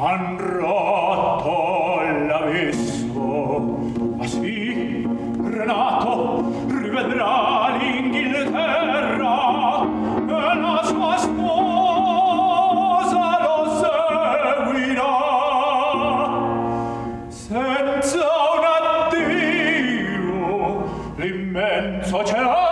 han rotto l'abisso ma sì Renato rivedrà l'Inghilterra e la sua sposa lo seguirà. Senza un addio l'immenso cielo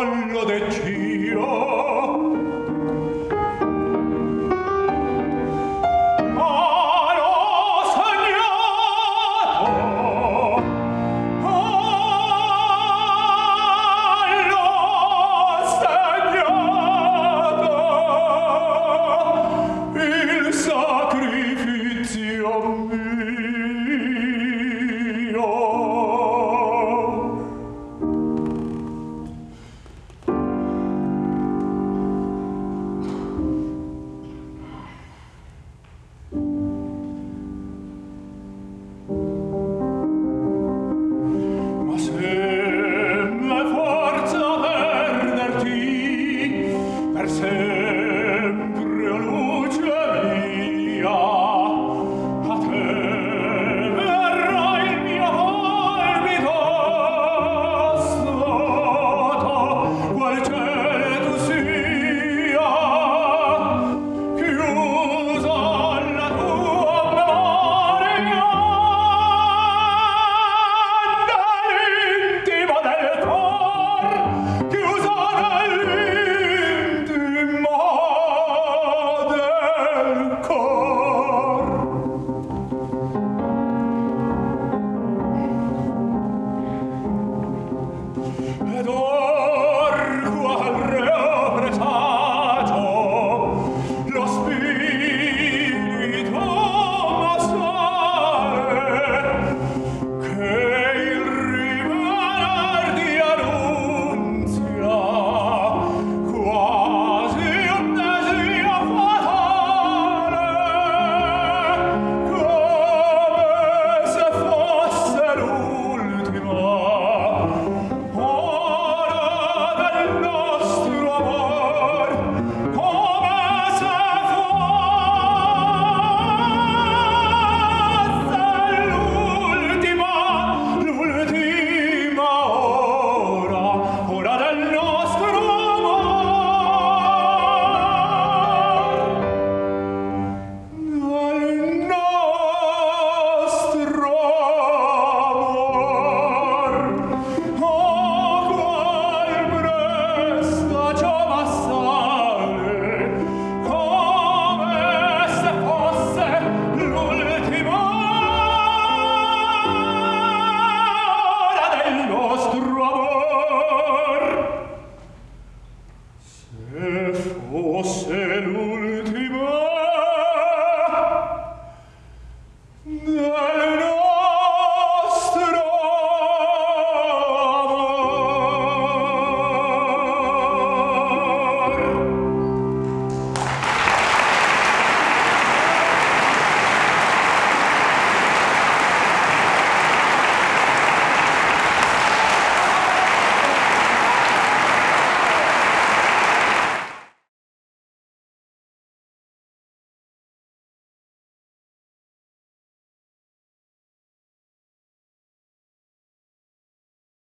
collo de Ciro 拜托